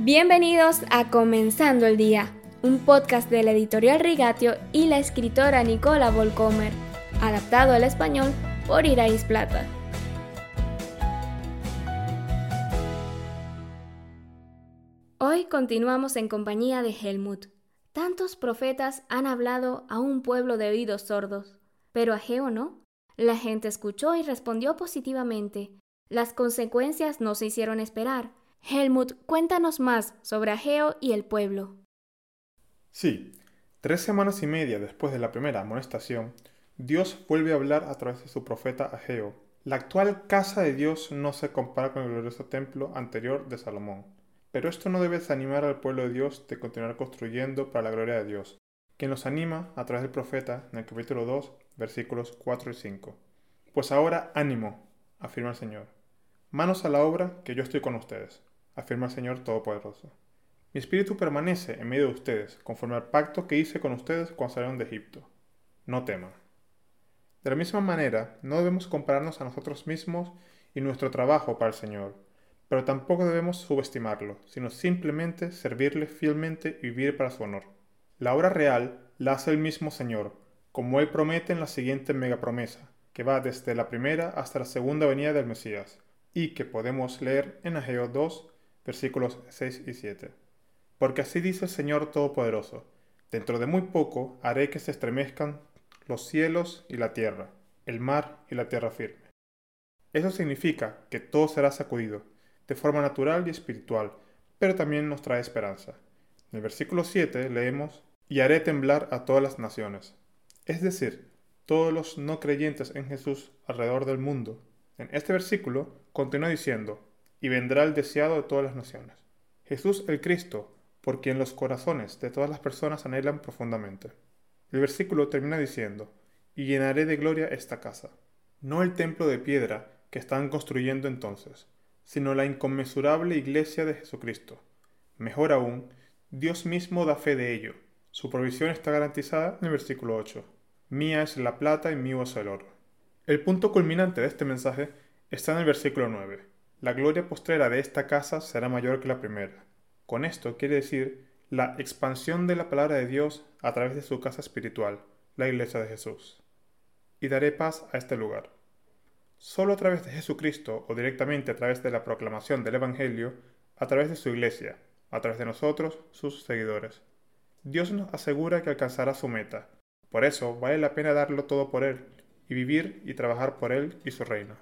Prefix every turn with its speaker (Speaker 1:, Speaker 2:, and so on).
Speaker 1: Bienvenidos a Comenzando el Día, un podcast de la editorial Rigatio y la escritora Nicola Volcomer, adaptado al español por Irais Plata. Hoy continuamos en compañía de Helmut. Tantos profetas han hablado a un pueblo de oídos sordos, pero a Geo no. La gente escuchó y respondió positivamente. Las consecuencias no se hicieron esperar Helmut, cuéntanos más sobre Ageo y el pueblo.
Speaker 2: Sí, tres semanas y media después de la primera amonestación, Dios vuelve a hablar a través de su profeta Ageo. La actual casa de Dios no se compara con el glorioso templo anterior de Salomón. Pero esto no debe desanimar al pueblo de Dios de continuar construyendo para la gloria de Dios, quien los anima a través del profeta en el capítulo 2, versículos 4 y 5. Pues ahora ánimo, afirma el Señor. Manos a la obra, que yo estoy con ustedes afirma el Señor Todopoderoso. Mi espíritu permanece en medio de ustedes, conforme al pacto que hice con ustedes cuando salieron de Egipto. No teman. De la misma manera, no debemos compararnos a nosotros mismos y nuestro trabajo para el Señor, pero tampoco debemos subestimarlo, sino simplemente servirle fielmente y vivir para su honor. La obra real la hace el mismo Señor, como Él promete en la siguiente megapromesa, que va desde la primera hasta la segunda venida del Mesías, y que podemos leer en Ageo 2, versículos 6 y 7. Porque así dice el Señor Todopoderoso, dentro de muy poco haré que se estremezcan los cielos y la tierra, el mar y la tierra firme. Eso significa que todo será sacudido, de forma natural y espiritual, pero también nos trae esperanza. En el versículo 7 leemos, y haré temblar a todas las naciones, es decir, todos los no creyentes en Jesús alrededor del mundo. En este versículo continúa diciendo, y vendrá el deseado de todas las naciones. Jesús el Cristo, por quien los corazones de todas las personas anhelan profundamente. El versículo termina diciendo, y llenaré de gloria esta casa. No el templo de piedra que están construyendo entonces, sino la inconmensurable iglesia de Jesucristo. Mejor aún, Dios mismo da fe de ello. Su provisión está garantizada en el versículo 8. Mía es la plata y mío es el oro. El punto culminante de este mensaje está en el versículo 9 la gloria postrera de esta casa será mayor que la primera. Con esto quiere decir la expansión de la palabra de Dios a través de su casa espiritual, la iglesia de Jesús. Y daré paz a este lugar. Solo a través de Jesucristo o directamente a través de la proclamación del Evangelio, a través de su iglesia, a través de nosotros, sus seguidores. Dios nos asegura que alcanzará su meta. Por eso vale la pena darlo todo por Él y vivir y trabajar por Él y su reino.